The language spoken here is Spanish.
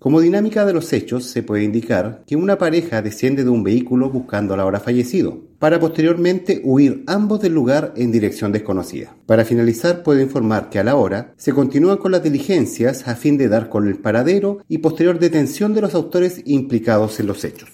Como dinámica de los hechos, se puede indicar que una pareja desciende de un vehículo buscando al ahora fallecido, para posteriormente huir ambos del lugar en dirección desconocida. Para finalizar, puedo informar que a la hora se continúan con las diligencias a fin de dar con el paradero y posterior detención de los autores implicados en los hechos.